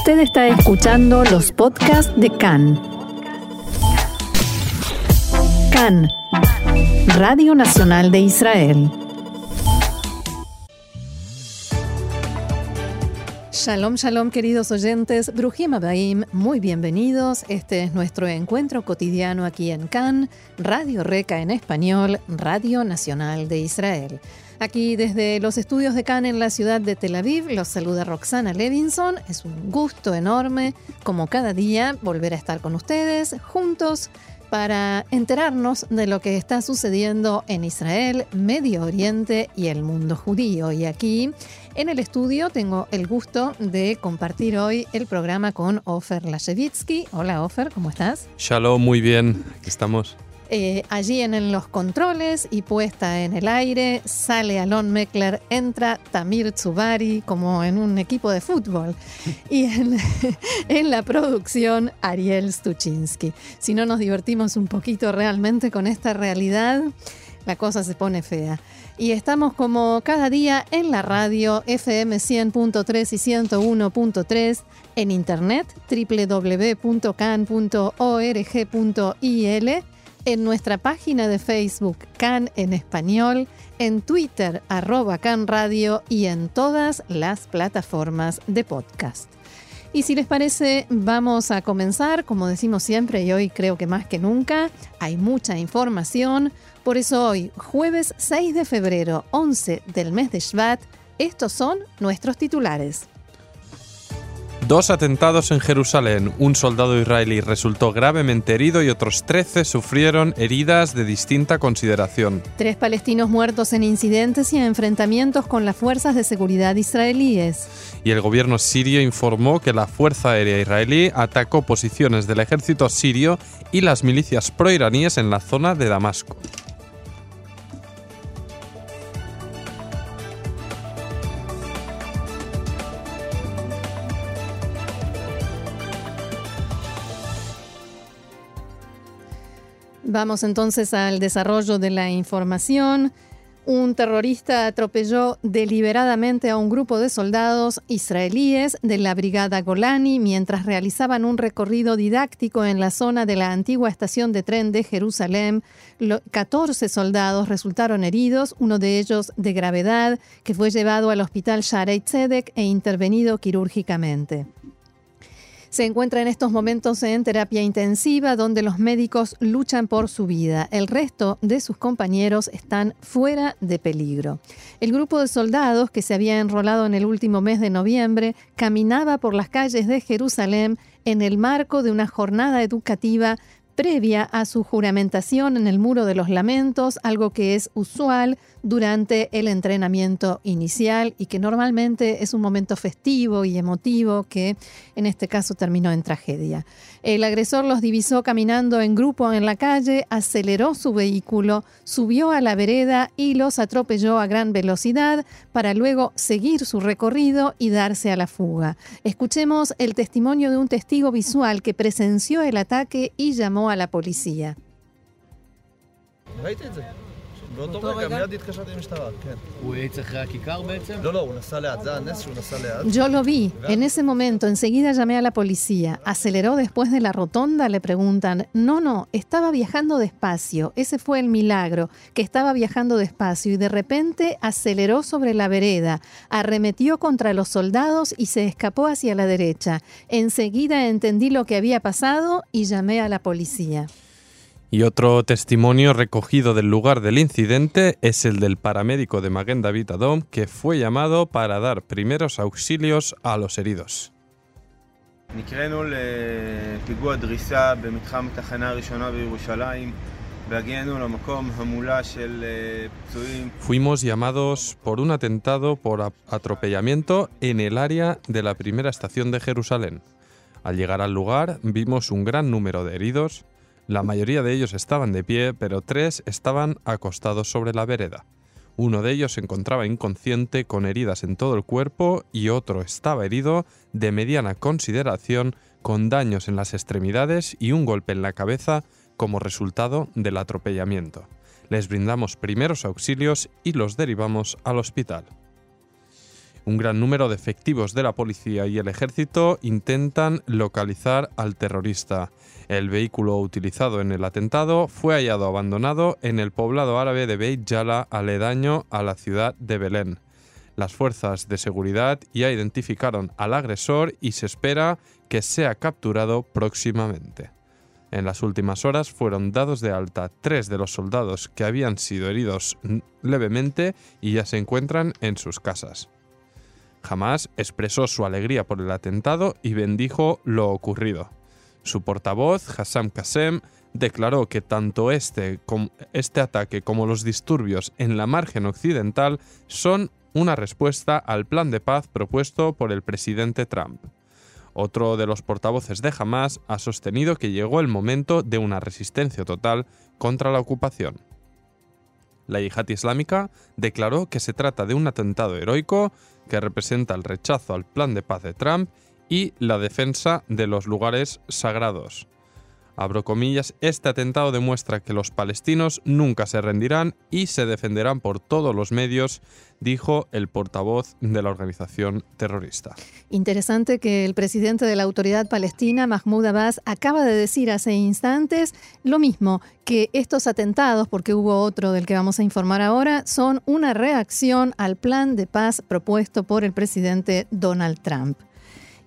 Usted está escuchando los podcasts de CAN. CAN, Radio Nacional de Israel. Shalom, shalom, queridos oyentes. Brujim Abaim, muy bienvenidos. Este es nuestro encuentro cotidiano aquí en CAN, Radio Reca en español, Radio Nacional de Israel. Aquí desde los estudios de CAN en la ciudad de Tel Aviv los saluda Roxana Levinson. Es un gusto enorme, como cada día, volver a estar con ustedes juntos para enterarnos de lo que está sucediendo en Israel, Medio Oriente y el mundo judío. Y aquí en el estudio tengo el gusto de compartir hoy el programa con Ofer Lashevitsky. Hola Ofer, ¿cómo estás? Shalom, muy bien, aquí estamos. Eh, allí en, los controles y puesta en el aire, sale Alon Meckler, entra Tamir Tsubari como en un equipo de fútbol. Y en, en la producción, Ariel Stuczynski. Si no nos divertimos un poquito realmente con esta realidad, la cosa se pone fea. Y estamos como cada día en la radio FM 100.3 y 101.3, en internet www.can.org.il en nuestra página de Facebook Can en español, en Twitter arroba Can Radio y en todas las plataformas de podcast. Y si les parece, vamos a comenzar, como decimos siempre y hoy creo que más que nunca, hay mucha información, por eso hoy, jueves 6 de febrero, 11 del mes de Shvat, estos son nuestros titulares. Dos atentados en Jerusalén. Un soldado israelí resultó gravemente herido y otros 13 sufrieron heridas de distinta consideración. Tres palestinos muertos en incidentes y enfrentamientos con las fuerzas de seguridad israelíes. Y el gobierno sirio informó que la Fuerza Aérea Israelí atacó posiciones del ejército sirio y las milicias proiraníes en la zona de Damasco. Vamos entonces al desarrollo de la información. Un terrorista atropelló deliberadamente a un grupo de soldados israelíes de la Brigada Golani mientras realizaban un recorrido didáctico en la zona de la antigua estación de tren de Jerusalén. 14 soldados resultaron heridos, uno de ellos de gravedad, que fue llevado al hospital Sharei Tzedek e intervenido quirúrgicamente. Se encuentra en estos momentos en terapia intensiva donde los médicos luchan por su vida. El resto de sus compañeros están fuera de peligro. El grupo de soldados que se había enrolado en el último mes de noviembre caminaba por las calles de Jerusalén en el marco de una jornada educativa previa a su juramentación en el Muro de los Lamentos, algo que es usual durante el entrenamiento inicial y que normalmente es un momento festivo y emotivo que en este caso terminó en tragedia. El agresor los divisó caminando en grupo en la calle, aceleró su vehículo, subió a la vereda y los atropelló a gran velocidad para luego seguir su recorrido y darse a la fuga. Escuchemos el testimonio de un testigo visual que presenció el ataque y llamó a la policía. Yo lo vi. En ese momento, enseguida llamé a la policía. ¿Aceleró después de la rotonda? Le preguntan. No, no, estaba viajando despacio. Ese fue el milagro, que estaba viajando despacio y de repente aceleró sobre la vereda, arremetió contra los soldados y se escapó hacia la derecha. Enseguida entendí lo que había pasado y llamé a la policía. Y otro testimonio recogido del lugar del incidente es el del paramédico de Maguen David Adom, que fue llamado para dar primeros auxilios a los heridos. Fuimos llamados por un atentado por atropellamiento en el área de la primera estación de Jerusalén. Al llegar al lugar vimos un gran número de heridos, la mayoría de ellos estaban de pie, pero tres estaban acostados sobre la vereda. Uno de ellos se encontraba inconsciente con heridas en todo el cuerpo y otro estaba herido de mediana consideración con daños en las extremidades y un golpe en la cabeza como resultado del atropellamiento. Les brindamos primeros auxilios y los derivamos al hospital. Un gran número de efectivos de la policía y el ejército intentan localizar al terrorista. El vehículo utilizado en el atentado fue hallado abandonado en el poblado árabe de Beit Jala, aledaño a la ciudad de Belén. Las fuerzas de seguridad ya identificaron al agresor y se espera que sea capturado próximamente. En las últimas horas fueron dados de alta tres de los soldados que habían sido heridos levemente y ya se encuentran en sus casas. Jamás expresó su alegría por el atentado y bendijo lo ocurrido. Su portavoz, Hassam Qasem, declaró que tanto este, este ataque como los disturbios en la margen occidental son una respuesta al plan de paz propuesto por el presidente Trump. Otro de los portavoces de Hamas ha sostenido que llegó el momento de una resistencia total contra la ocupación. La yihad islámica declaró que se trata de un atentado heroico que representa el rechazo al plan de paz de Trump y la defensa de los lugares sagrados abro comillas, este atentado demuestra que los palestinos nunca se rendirán y se defenderán por todos los medios, dijo el portavoz de la organización terrorista. Interesante que el presidente de la autoridad palestina, Mahmoud Abbas, acaba de decir hace instantes lo mismo, que estos atentados, porque hubo otro del que vamos a informar ahora, son una reacción al plan de paz propuesto por el presidente Donald Trump.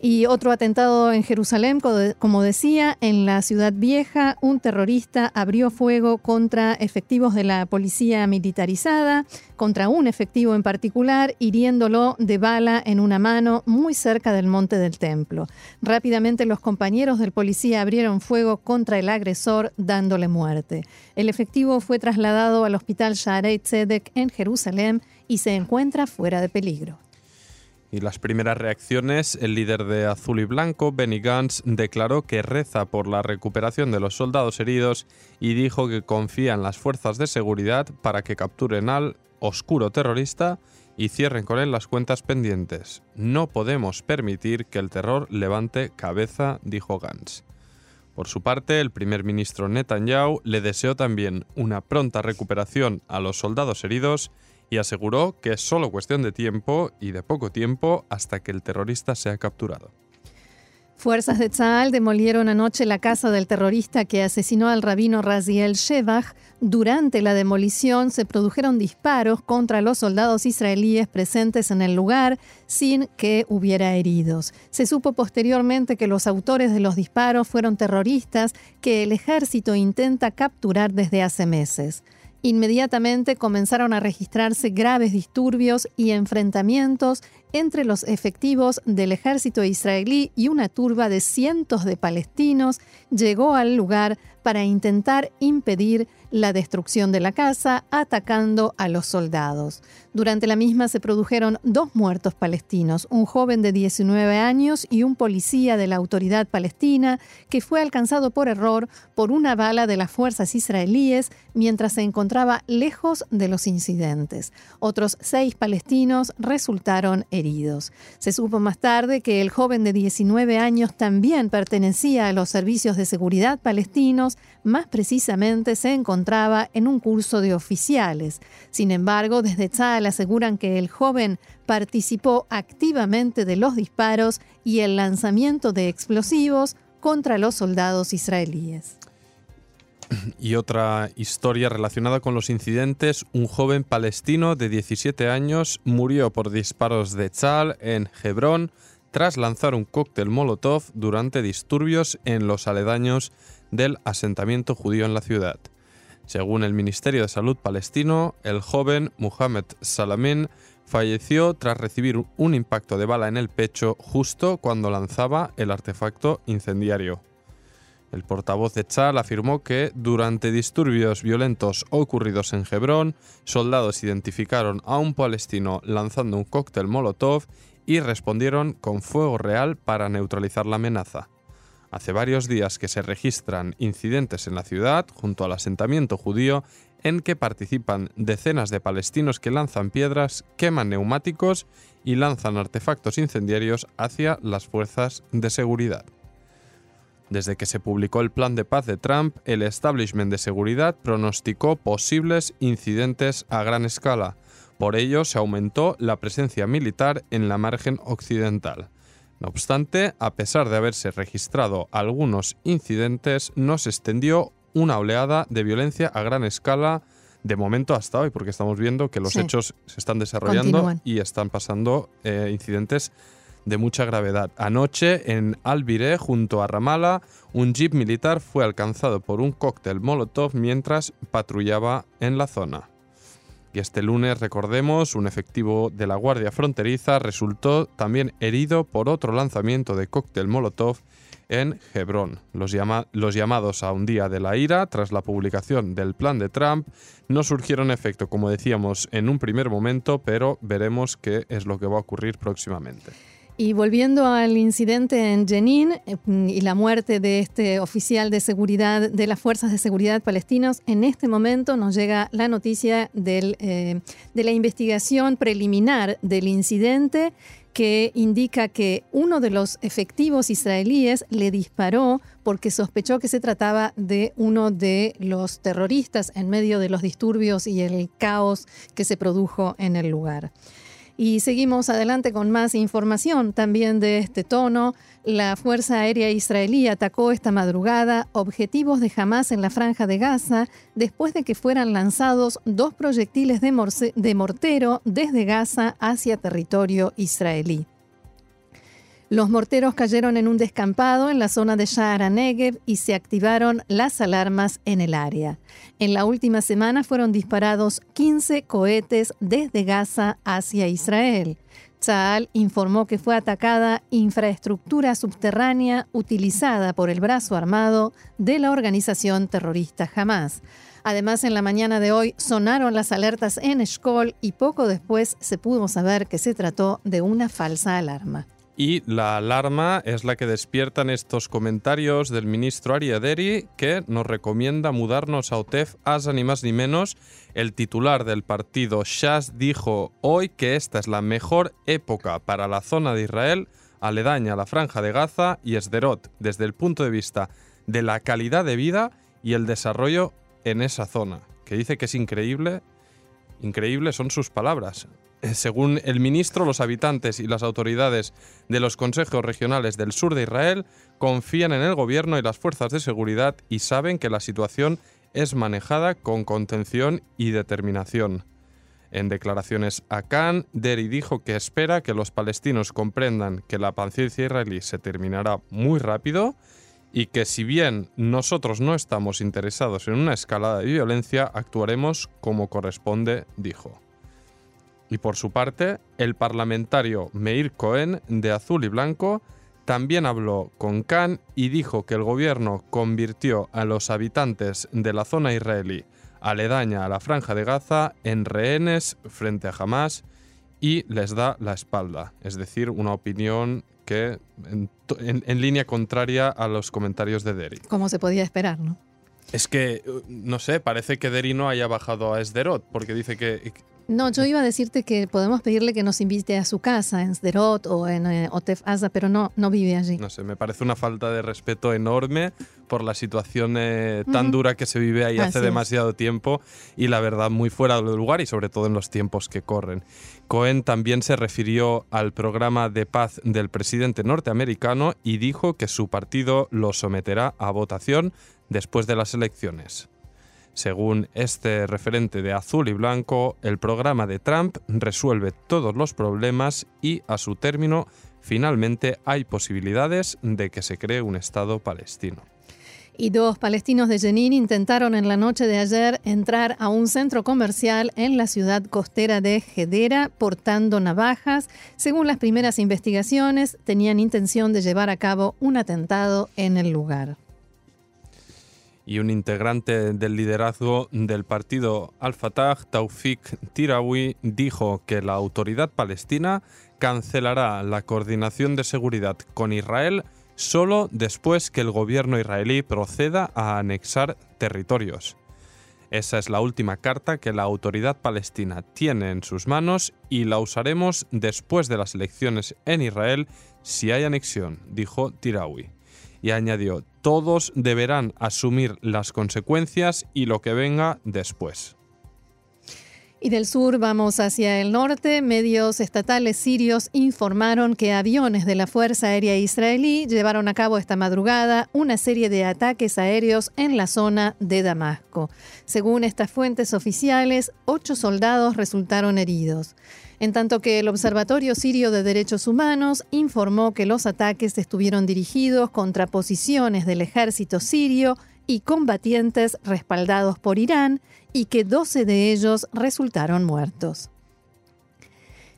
Y otro atentado en Jerusalén, como decía, en la ciudad vieja, un terrorista abrió fuego contra efectivos de la policía militarizada, contra un efectivo en particular, hiriéndolo de bala en una mano muy cerca del monte del templo. Rápidamente los compañeros del policía abrieron fuego contra el agresor, dándole muerte. El efectivo fue trasladado al hospital Shaarei Tzedek en Jerusalén y se encuentra fuera de peligro. Y las primeras reacciones, el líder de Azul y Blanco, Benny Gantz, declaró que reza por la recuperación de los soldados heridos y dijo que confía en las fuerzas de seguridad para que capturen al oscuro terrorista y cierren con él las cuentas pendientes. No podemos permitir que el terror levante cabeza, dijo Gantz. Por su parte, el primer ministro Netanyahu le deseó también una pronta recuperación a los soldados heridos y aseguró que es solo cuestión de tiempo y de poco tiempo hasta que el terrorista sea capturado. Fuerzas de Tzal demolieron anoche la casa del terrorista que asesinó al rabino Raziel Shevach. Durante la demolición se produjeron disparos contra los soldados israelíes presentes en el lugar sin que hubiera heridos. Se supo posteriormente que los autores de los disparos fueron terroristas que el ejército intenta capturar desde hace meses. Inmediatamente comenzaron a registrarse graves disturbios y enfrentamientos entre los efectivos del ejército israelí y una turba de cientos de palestinos llegó al lugar para intentar impedir la destrucción de la casa, atacando a los soldados. Durante la misma se produjeron dos muertos palestinos, un joven de 19 años y un policía de la autoridad palestina que fue alcanzado por error por una bala de las fuerzas israelíes mientras se encontraba lejos de los incidentes. Otros seis palestinos resultaron heridos. Se supo más tarde que el joven de 19 años también pertenecía a los servicios de seguridad palestinos, más precisamente se encontraba en un curso de oficiales. Sin embargo, desde Tzal aseguran que el joven participó activamente de los disparos y el lanzamiento de explosivos contra los soldados israelíes. Y otra historia relacionada con los incidentes, un joven palestino de 17 años murió por disparos de Tzal en Hebrón tras lanzar un cóctel Molotov durante disturbios en los aledaños del asentamiento judío en la ciudad. Según el Ministerio de Salud palestino, el joven Muhammad Salamin falleció tras recibir un impacto de bala en el pecho justo cuando lanzaba el artefacto incendiario. El portavoz de Chal afirmó que durante disturbios violentos ocurridos en Hebrón, soldados identificaron a un palestino lanzando un cóctel Molotov y respondieron con fuego real para neutralizar la amenaza. Hace varios días que se registran incidentes en la ciudad, junto al asentamiento judío, en que participan decenas de palestinos que lanzan piedras, queman neumáticos y lanzan artefactos incendiarios hacia las fuerzas de seguridad. Desde que se publicó el plan de paz de Trump, el establishment de seguridad pronosticó posibles incidentes a gran escala, Por ello se aumentó la presencia militar en la margen occidental. No obstante, a pesar de haberse registrado algunos incidentes, no se extendió una oleada de violencia a gran escala de momento hasta hoy, porque estamos viendo que los hechos se están desarrollando y están pasando eh, incidentes de mucha gravedad. Anoche, en Albiré, junto a Ramala, un jeep militar fue alcanzado por un cóctel Molotov mientras patrullaba en la zona. Y este lunes, recordemos, un efectivo de la Guardia Fronteriza resultó también herido por otro lanzamiento de cóctel Molotov en Hebrón. Los, los, llamados a un día de la ira, tras la publicación del plan de Trump, no surgieron efecto, como decíamos en un primer momento, pero veremos qué es lo que va a ocurrir próximamente. Y volviendo al incidente en Jenin eh, y la muerte de este oficial de seguridad de las fuerzas de seguridad palestinos, en este momento nos llega la noticia eh, de la investigación preliminar del incidente que indica que uno de los efectivos israelíes le disparó porque sospechó que se trataba de uno de los terroristas en medio de los disturbios y el caos que se produjo en el lugar. Y seguimos adelante con más información también de este tono. La Fuerza Aérea Israelí atacó esta madrugada objetivos de Hamas en la franja de Gaza después de que fueran lanzados dos proyectiles de, de mortero desde Gaza hacia territorio israelí. Los morteros cayeron en un descampado en la zona de Sha'ar Negev y se activaron las alarmas en el área. En la última semana fueron disparados 15 cohetes desde Gaza hacia Israel. Tzal informó que fue atacada infraestructura subterránea utilizada por el brazo armado de la organización terrorista Hamas. Además, en la mañana de hoy sonaron las alertas en Eshkol y poco después se pudo saber que se trató de una falsa alarma. Y la alarma es la que despiertan estos comentarios del ministro Ariaderi que nos recomienda mudarnos a Otef Asa ni más ni menos. El titular del partido Shas dijo hoy que esta es la mejor época para la zona de Israel aledaña a la franja de Gaza y Esderot desde el punto de vista de la calidad de vida y el desarrollo en esa zona, que dice que es increíble. Increíble son sus palabras. Eh, según el ministro, los habitantes y las autoridades de los consejos regionales del sur de Israel confían en el gobierno y las fuerzas de seguridad y saben que la situación es manejada con contención y determinación. En declaraciones a Khan, Deri dijo que espera que los palestinos comprendan que la paciencia israelí se terminará muy rápido y que si bien nosotros no estamos interesados en una escalada de violencia, actuaremos como corresponde, dijo. Y por su parte, el parlamentario Meir Cohen, de Azul y Blanco, también habló con Khan y dijo que el gobierno convirtió a los habitantes de la zona israelí aledaña a la franja de Gaza en rehenes frente a Hamas y les da la espalda. Es decir, una opinión que en, línea contraria a los comentarios de Deri. Como se podía esperar, ¿no? Es que, no sé, parece que Deri no haya bajado a Esderot, porque dice que no, yo iba a decirte que podemos pedirle que nos invite a su casa en Sderot o en eh, Otef Asa, pero no, no vive allí. No sé, me parece una falta de respeto enorme por la situación eh, tan dura que se vive ahí hace demasiado tiempo y la verdad muy fuera de lugar y sobre todo en los tiempos que corren. Cohen también se refirió al programa de paz del presidente norteamericano y dijo que su partido lo someterá a votación después de las elecciones. Según este referente de azul y blanco, el programa de Trump resuelve todos los problemas y a su término finalmente hay posibilidades de que se cree un Estado palestino. Y dos palestinos de Jenin intentaron en la noche de ayer entrar a un centro comercial en la ciudad costera de Hedera portando navajas. Según las primeras investigaciones, tenían intención de llevar a cabo un atentado en el lugar y un integrante del liderazgo del partido Al-Fatah, Taufik Tirawi, dijo que la autoridad palestina cancelará la coordinación de seguridad con Israel solo después que el gobierno israelí proceda a anexar territorios. Esa es la última carta que la autoridad palestina tiene en sus manos y la usaremos después de las elecciones en Israel si hay anexión, dijo Tirawi y añadió, todos deberán asumir las consecuencias y lo que venga después. Y del sur vamos hacia el norte. Medios estatales sirios informaron que aviones de la Fuerza Aérea Israelí llevaron a cabo esta madrugada una serie de ataques aéreos en la zona de Damasco. Según estas fuentes oficiales, ocho soldados resultaron heridos. En tanto que el Observatorio Sirio de Derechos Humanos informó que los ataques estuvieron dirigidos contra posiciones del ejército sirio y combatientes respaldados por Irán y que 12 de ellos resultaron muertos.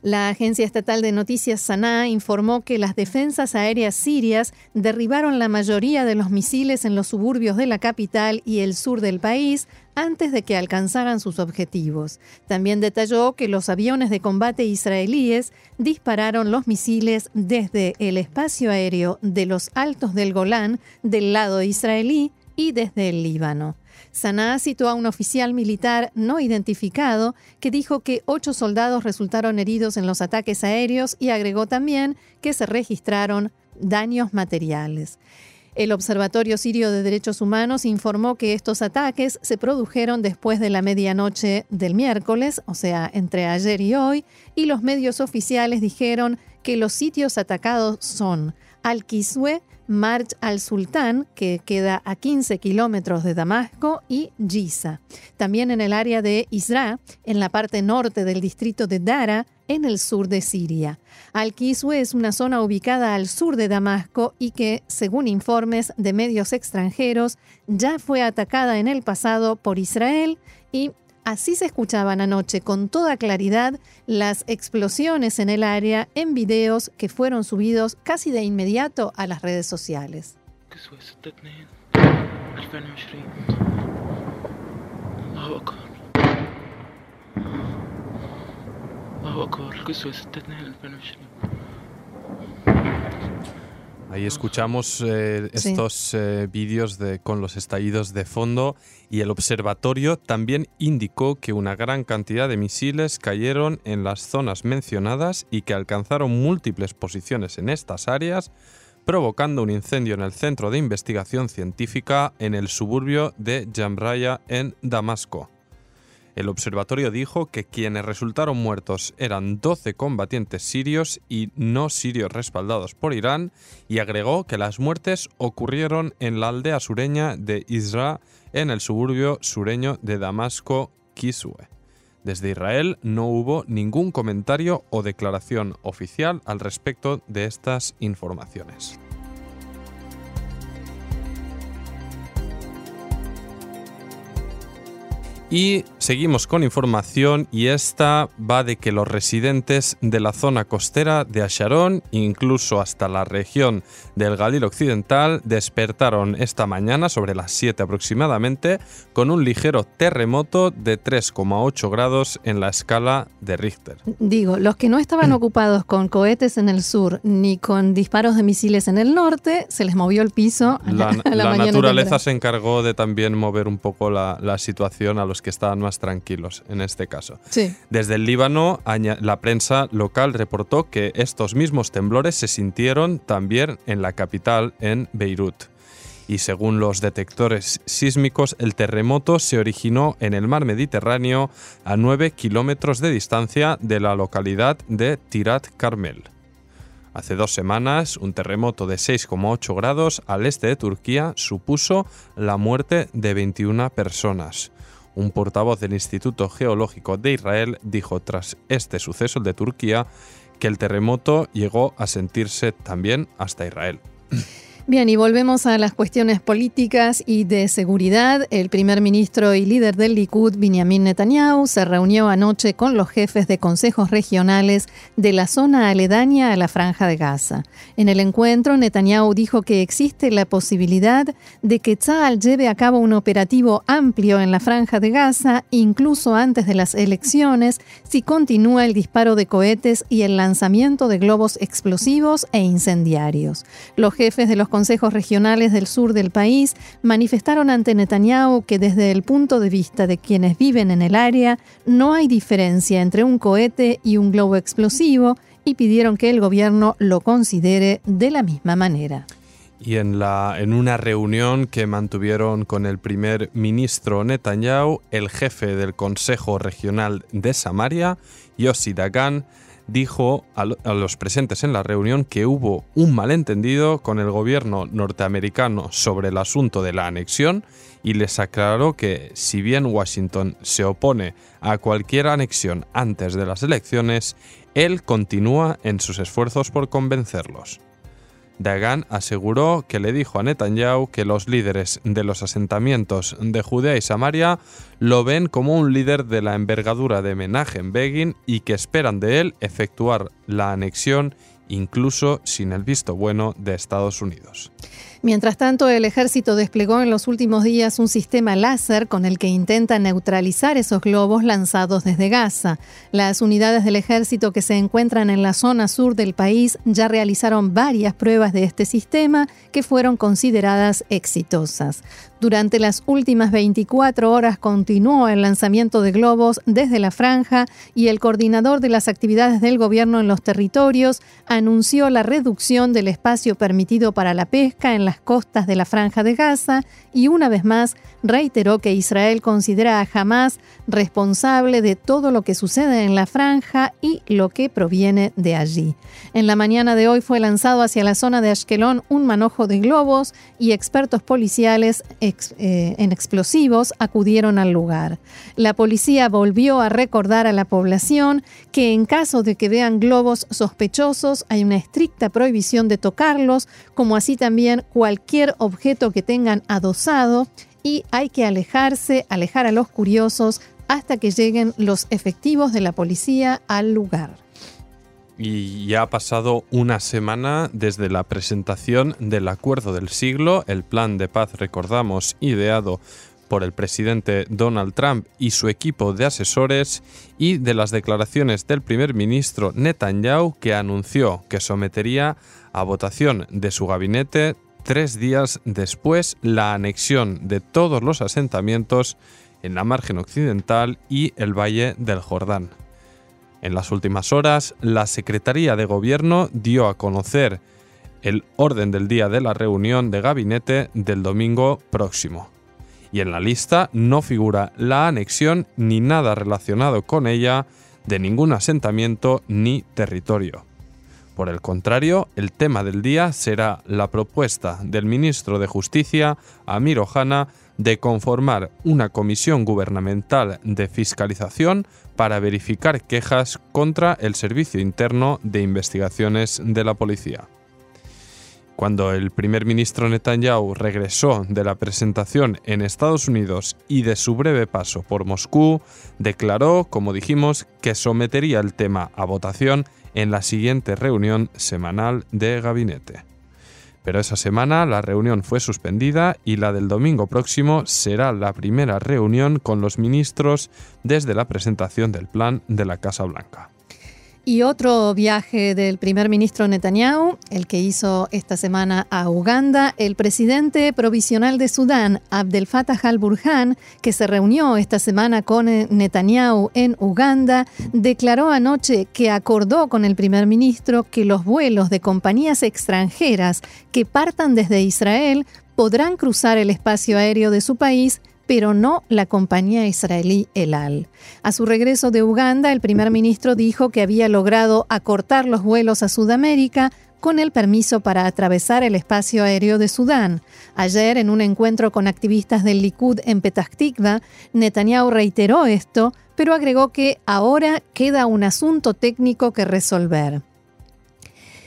La Agencia Estatal de Noticias Sanaa informó que las defensas aéreas sirias derribaron la mayoría de los misiles en los suburbios de la capital y el sur del país antes de que alcanzaran sus objetivos. También detalló que los aviones de combate israelíes dispararon los misiles desde el espacio aéreo de los Altos del Golán del lado israelí y desde el Líbano. Sanaa citó a un oficial militar no identificado que dijo que ocho soldados resultaron heridos en los ataques aéreos y agregó también que se registraron daños materiales. El Observatorio Sirio de Derechos Humanos informó que estos ataques se produjeron después de la medianoche del miércoles, o sea, entre ayer y hoy, y los medios oficiales dijeron que los sitios atacados son Al-Kiswe, March al-Sultán, que queda a 15 kilómetros de Damasco, y Giza. También en el área de Isra, en la parte norte del distrito de Dara, en el sur de Siria. Al-Kiswe es una zona ubicada al sur de Damasco y que, según informes de medios extranjeros, ya fue atacada en el pasado por Israel y Así se escuchaban anoche con toda claridad las explosiones en el área en videos que fueron subidos casi de inmediato a las redes sociales. Ahí escuchamos eh, estos eh, vídeos con los estallidos de fondo y el observatorio también indicó que una gran cantidad de misiles cayeron en las zonas mencionadas y que alcanzaron múltiples posiciones en estas áreas, provocando un incendio en el centro de investigación científica en el suburbio de Jamraya en Damasco. El observatorio dijo que quienes resultaron muertos eran 12 combatientes sirios y no sirios respaldados por Irán y agregó que las muertes ocurrieron en la aldea sureña de Isra en el suburbio sureño de Damasco, Kiswe. Desde Israel no hubo ningún comentario o declaración oficial al respecto de estas informaciones. Y seguimos con información y esta va de que los residentes de la zona costera de Asharón, incluso hasta la región del Galil Occidental, despertaron esta mañana sobre las 7 aproximadamente con un ligero terremoto de 3,8 grados en la escala de Richter. Digo, los que no estaban ocupados con cohetes en el sur ni con disparos de misiles en el norte, se les movió el piso. la, naturaleza se encargó de también mover un poco la, la situación a los que estaban más tranquilos en este caso. Desde el Líbano, la prensa local reportó que estos mismos temblores se sintieron también en la capital, en Beirut. Y según los detectores sísmicos, el terremoto se originó en el mar Mediterráneo a 9 kilómetros de distancia de la localidad de Tirat Carmel. Hace dos semanas, un terremoto de 6,8 grados al este de Turquía supuso la muerte de 21 personas. Un portavoz del Instituto Geológico de Israel dijo tras este suceso, el de Turquía, que el terremoto llegó a sentirse también hasta Israel. Bien, y volvemos a las cuestiones políticas y de seguridad. El primer ministro y líder del Likud, Benjamin Netanyahu, se reunió anoche con los jefes de consejos regionales de la zona aledaña a la franja de Gaza. En el encuentro, Netanyahu dijo que existe la posibilidad de que Tzal lleve a cabo un operativo amplio en la franja de Gaza, incluso antes de las elecciones, si continúa el disparo de cohetes y el lanzamiento de globos explosivos e incendiarios. Los jefes de los consejos regionales del sur del país manifestaron ante Netanyahu que desde el punto de vista de quienes viven en el área no hay diferencia entre un cohete y un globo explosivo y pidieron que el gobierno lo considere de la misma manera. Y en, una reunión que mantuvieron con el primer ministro Netanyahu, el jefe del Consejo Regional de Samaria, Yossi Dagan, dijo a, los presentes en la reunión que hubo un malentendido con el gobierno norteamericano sobre el asunto de la anexión y les aclaró que si bien Washington se opone a cualquier anexión antes de las elecciones, él continúa en sus esfuerzos por convencerlos. Dagan aseguró que le dijo a Netanyahu que los líderes de los asentamientos de Judea y Samaria lo ven como un líder de la envergadura de Menachem Begin y que esperan de él efectuar la anexión incluso sin el visto bueno de Estados Unidos. Mientras tanto, el ejército desplegó en los últimos días un sistema láser con el que intenta neutralizar esos globos lanzados desde Gaza. Las unidades del ejército que se encuentran en la zona sur del país ya realizaron varias pruebas de este sistema que fueron consideradas exitosas. Durante las últimas 24 horas continuó el lanzamiento de globos desde la franja y el coordinador de las actividades del gobierno en los territorios anunció la reducción del espacio permitido para la pesca en las costas de la franja de Gaza y una vez más reiteró que Israel considera a Hamas responsable de todo lo que sucede en la franja y lo que proviene de allí. En la mañana de hoy fue lanzado hacia la zona de Ashkelon un manojo de globos y expertos policiales eh, en explosivos acudieron al lugar. La policía volvió a recordar a la población que en caso de que vean globos sospechosos hay una estricta prohibición de tocarlos, como así también cualquier objeto que tengan adosado y hay que alejarse, alejar a los curiosos hasta que lleguen los efectivos de la policía al lugar. Y ya ha pasado una semana desde la presentación del Acuerdo del Siglo, el plan de paz, recordamos, ideado por el presidente Donald Trump y su equipo de asesores y de las declaraciones del primer ministro Netanyahu que anunció que sometería a votación de su gabinete tres días después la anexión de todos los asentamientos en la margen occidental y el valle del Jordán. En las últimas horas, la Secretaría de Gobierno dio a conocer el orden del día de la reunión de gabinete del domingo próximo. Y en la lista no figura la anexión ni nada relacionado con ella de ningún asentamiento ni territorio. Por el contrario, el tema del día será la propuesta del ministro de Justicia, Amir Ohana, de conformar una comisión gubernamental de fiscalización para verificar quejas contra el Servicio Interno de Investigaciones de la Policía. Cuando el primer ministro Netanyahu regresó de la presentación en Estados Unidos y de su breve paso por Moscú, declaró, como dijimos, que sometería el tema a votación en la siguiente reunión semanal de gabinete. Pero esa semana la reunión fue suspendida y la del domingo próximo será la primera reunión con los ministros desde la presentación del plan de la Casa Blanca. Y otro viaje del primer ministro Netanyahu, el que hizo esta semana a Uganda, el presidente provisional de Sudán, Abdel Fattah al-Burhan, que se reunió esta semana con Netanyahu en Uganda, declaró anoche que acordó con el primer ministro que los vuelos de compañías extranjeras que partan desde Israel podrán cruzar el espacio aéreo de su país pero no la compañía israelí El Al. A su regreso de Uganda, el primer ministro dijo que había logrado acortar los vuelos a Sudamérica con el permiso para atravesar el espacio aéreo de Sudán. Ayer, en un encuentro con activistas del Likud en Petah Tikva, Netanyahu reiteró esto, pero agregó que ahora queda un asunto técnico que resolver.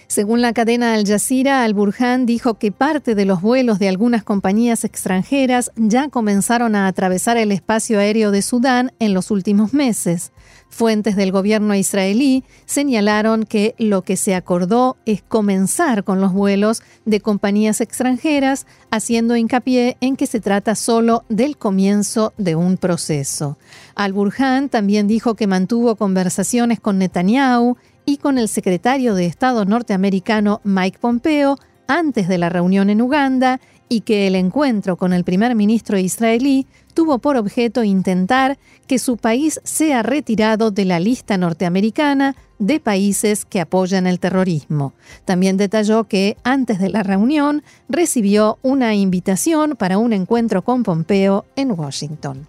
Según la cadena Al Jazeera, Al-Burhan dijo que parte de los vuelos de algunas compañías extranjeras ya comenzaron a atravesar el espacio aéreo de Sudán en los últimos meses. Fuentes del gobierno israelí señalaron que lo que se acordó es comenzar con los vuelos de compañías extranjeras, haciendo hincapié en que se trata solo del comienzo de un proceso. Al-Burhan también dijo que mantuvo conversaciones con Netanyahu y con el secretario de Estado norteamericano Mike Pompeo antes de la reunión en Uganda y que el encuentro con el primer ministro israelí tuvo por objeto intentar que su país sea retirado de la lista norteamericana de países que apoyan el terrorismo. También detalló que antes de la reunión recibió una invitación para un encuentro con Pompeo en Washington.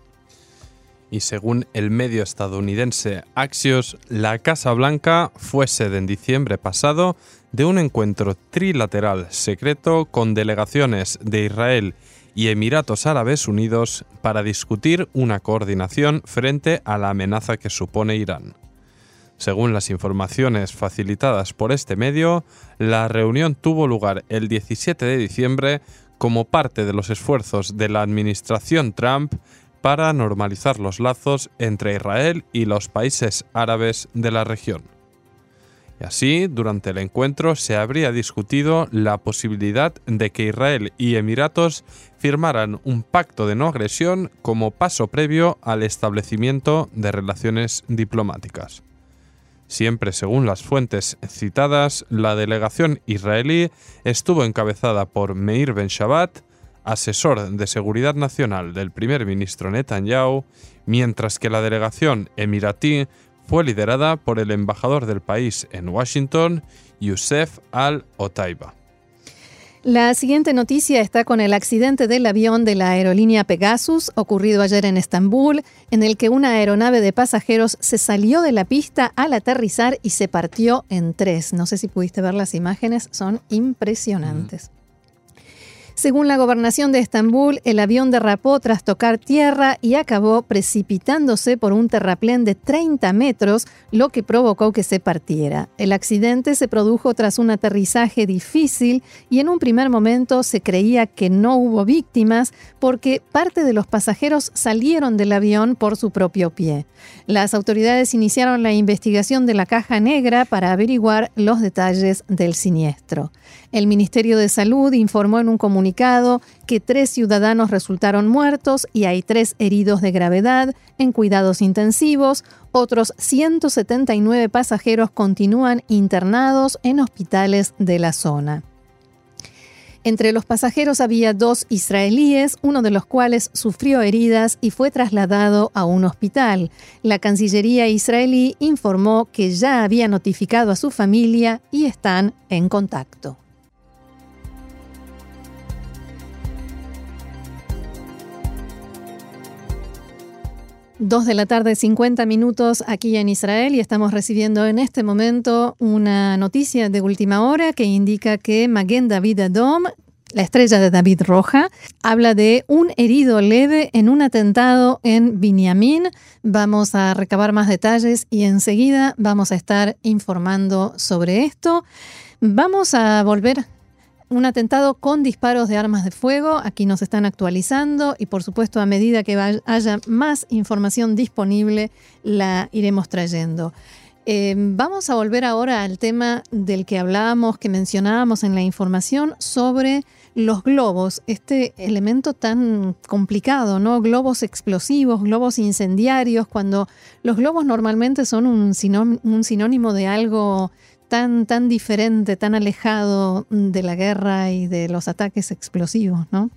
Y según el medio estadounidense Axios, la Casa Blanca fue sede en diciembre pasado de un encuentro trilateral secreto con delegaciones de Israel y Emiratos Árabes Unidos para discutir una coordinación frente a la amenaza que supone Irán. Según las informaciones facilitadas por este medio, la reunión tuvo lugar el 17 de diciembre como parte de los esfuerzos de la administración Trump para normalizar los lazos entre Israel y los países árabes de la región. Y así, durante el encuentro se habría discutido la posibilidad de que Israel y Emiratos firmaran un pacto de no agresión como paso previo al establecimiento de relaciones diplomáticas. Siempre según las fuentes citadas, la delegación israelí estuvo encabezada por Meir Ben Shabbat, asesor de seguridad nacional del primer ministro Netanyahu, mientras que la delegación emiratí fue liderada por el embajador del país en Washington, Youssef al-Otaiba. La siguiente noticia está con el accidente del avión de la aerolínea Pegasus ocurrido ayer en Estambul, en el que una aeronave de pasajeros se salió de la pista al aterrizar y se partió en tres. No sé si pudiste ver las imágenes, son impresionantes. Según la gobernación de Estambul, el avión derrapó tras tocar tierra y acabó precipitándose por un terraplén de 30 metros, lo que provocó que se partiera. El accidente se produjo tras un aterrizaje difícil y en un primer momento se creía que no hubo víctimas porque parte de los pasajeros salieron del avión por su propio pie. Las autoridades iniciaron la investigación de la caja negra para averiguar los detalles del siniestro. El Ministerio de Salud informó en un comunicado que tres ciudadanos resultaron muertos y hay tres heridos de gravedad en cuidados intensivos. Otros 179 pasajeros continúan internados en hospitales de la zona. Entre los pasajeros había dos israelíes, uno de los cuales sufrió heridas y fue trasladado a un hospital. La Cancillería israelí informó que ya había notificado a su familia y están en contacto. Dos de la tarde, 50 minutos aquí en Israel y estamos recibiendo en este momento una noticia de última hora que indica que Maguen David Adom, la estrella de David Roja, habla de un herido leve en un atentado en Binyamin. Vamos a recabar más detalles y enseguida vamos a estar informando sobre esto. Vamos a volver un atentado con disparos de armas de fuego. Aquí nos están actualizando y por supuesto a medida que haya más información disponible la iremos trayendo. Eh, vamos a volver ahora al tema del que hablábamos, que mencionábamos en la información sobre los globos, este elemento tan complicado, ¿no? Globos explosivos, globos incendiarios, cuando los globos normalmente son un, un sinónimo de algo tan, tan diferente, tan alejado de la guerra y de los ataques explosivos, ¿no?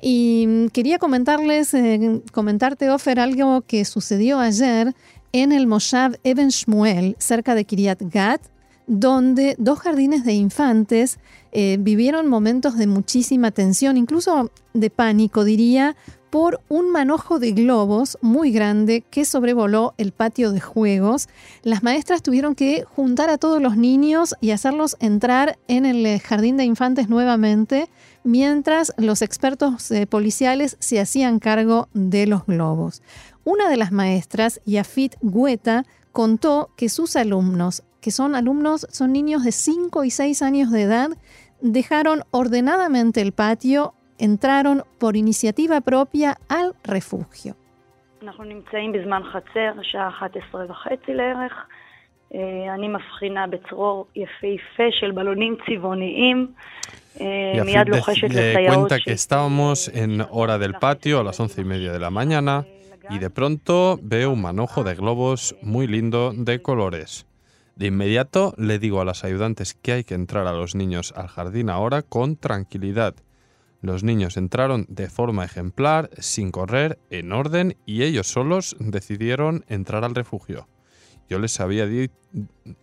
Y quería comentarles, eh, comentarte, Ofer, algo que sucedió ayer en el Moshav Eben Shmuel, cerca de Kiryat Gat, donde dos jardines de infantes eh, vivieron momentos de muchísima tensión, incluso de pánico, diría, por un manojo de globos muy grande que sobrevoló el patio de juegos. Las maestras tuvieron que juntar a todos los niños y hacerlos entrar en el eh, jardín de infantes nuevamente, mientras los expertos eh, policiales se hacían cargo de los globos. Una de las maestras, Yafit Gueta, contó que sus alumnos, que son alumnos, son niños de 5 y 6 años de edad, dejaron ordenadamente el patio entraron por iniciativa propia al refugio. le cuenta que estábamos en hora del patio a las once y media de la mañana y de pronto veo un manojo de globos muy lindo de colores. De inmediato le digo a las ayudantes que hay que entrar a los niños al jardín ahora con tranquilidad. Los niños entraron de forma ejemplar, sin correr, en orden, y ellos solos decidieron entrar al refugio. Yo les había,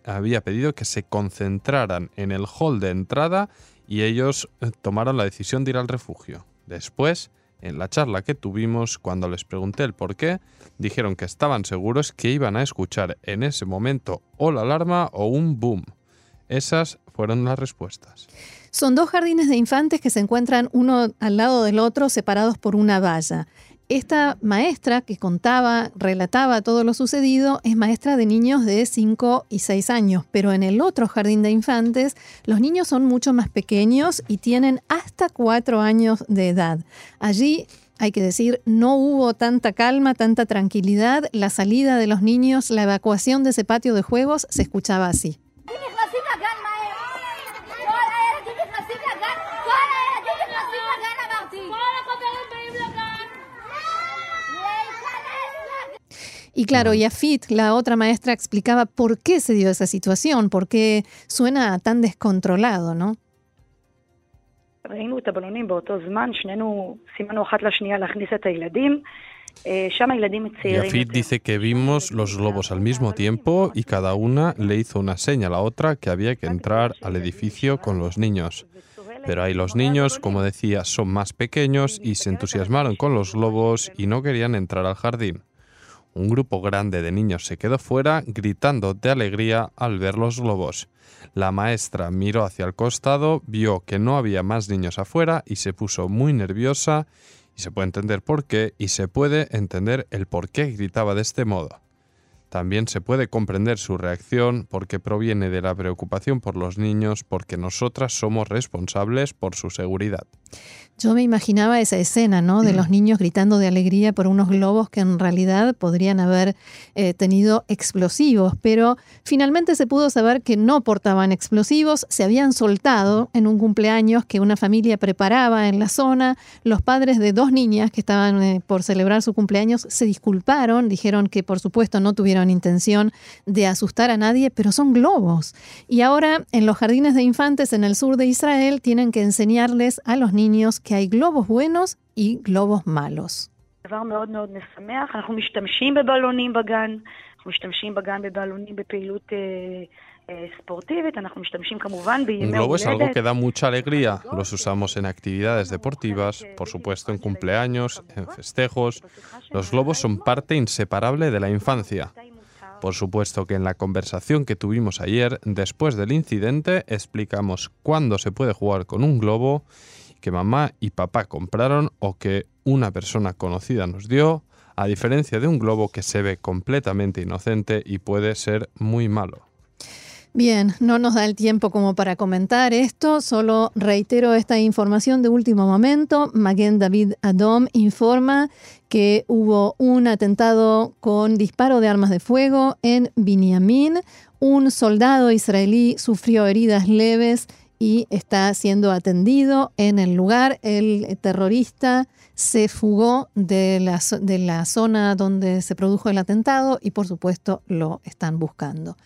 había pedido que se concentraran en el hall de entrada y ellos eh, tomaron la decisión de ir al refugio. Después, en la charla que tuvimos, cuando les pregunté el por qué, dijeron que estaban seguros que iban a escuchar en ese momento o la alarma o un boom. Esas fueron las respuestas. Son dos jardines de infantes que se encuentran uno al lado del otro separados por una valla. Esta maestra que contaba, relataba todo lo sucedido, es maestra de niños de 5 y 6 años, pero en el otro jardín de infantes los niños son mucho más pequeños y tienen hasta 4 años de edad. Allí hay que decir, no hubo tanta calma, tanta tranquilidad. La salida de los niños, la evacuación de ese patio de juegos se escuchaba así. Y claro, Yafit, la otra maestra, explicaba por qué se dio esa situación, por qué suena tan descontrolado, ¿no? Yafit dice que vimos los globos al mismo tiempo y cada una le hizo una seña a la otra que había que entrar al edificio con los niños. Pero ahí los niños, como decía, son más pequeños y se entusiasmaron con los globos y no querían entrar al jardín. Un grupo grande de niños se quedó fuera gritando de alegría al ver los globos. La maestra miró hacia el costado, vio que no había más niños afuera y se puso muy nerviosa y se puede entender por qué y se puede entender el por qué gritaba de este modo. También se puede comprender su reacción porque proviene de la preocupación por los niños porque nosotras somos responsables por su seguridad. Yo me imaginaba esa escena, ¿no? De los niños gritando de alegría por unos globos que en realidad podrían haber eh, tenido explosivos, pero finalmente se pudo saber que no portaban explosivos, se habían soltado en un cumpleaños que una familia preparaba en la zona. Los padres de dos niñas que estaban eh, por celebrar su cumpleaños se disculparon, dijeron que por supuesto no tuvieron intención de asustar a nadie, pero son globos. Y ahora en los jardines de infantes en el sur de Israel tienen que enseñarles a los niños que hay globos buenos y globos malos. Un globo es algo que da mucha alegría. Los usamos en actividades deportivas, por supuesto en cumpleaños, en festejos. Los globos son parte inseparable de la infancia. Por supuesto que en la conversación que tuvimos ayer, después del incidente, explicamos cuándo se puede jugar con un globo que mamá y papá compraron o que una persona conocida nos dio, a diferencia de un globo que se ve completamente inocente y puede ser muy malo. Bien, no nos da el tiempo como para comentar esto, solo reitero esta información de último momento. Maguen David Adom informa que hubo un atentado con disparo de armas de fuego en Binyamin. Un soldado israelí sufrió heridas leves y está siendo atendido en el lugar. El terrorista se fugó de la zona donde se produjo el atentado y por supuesto lo están buscando.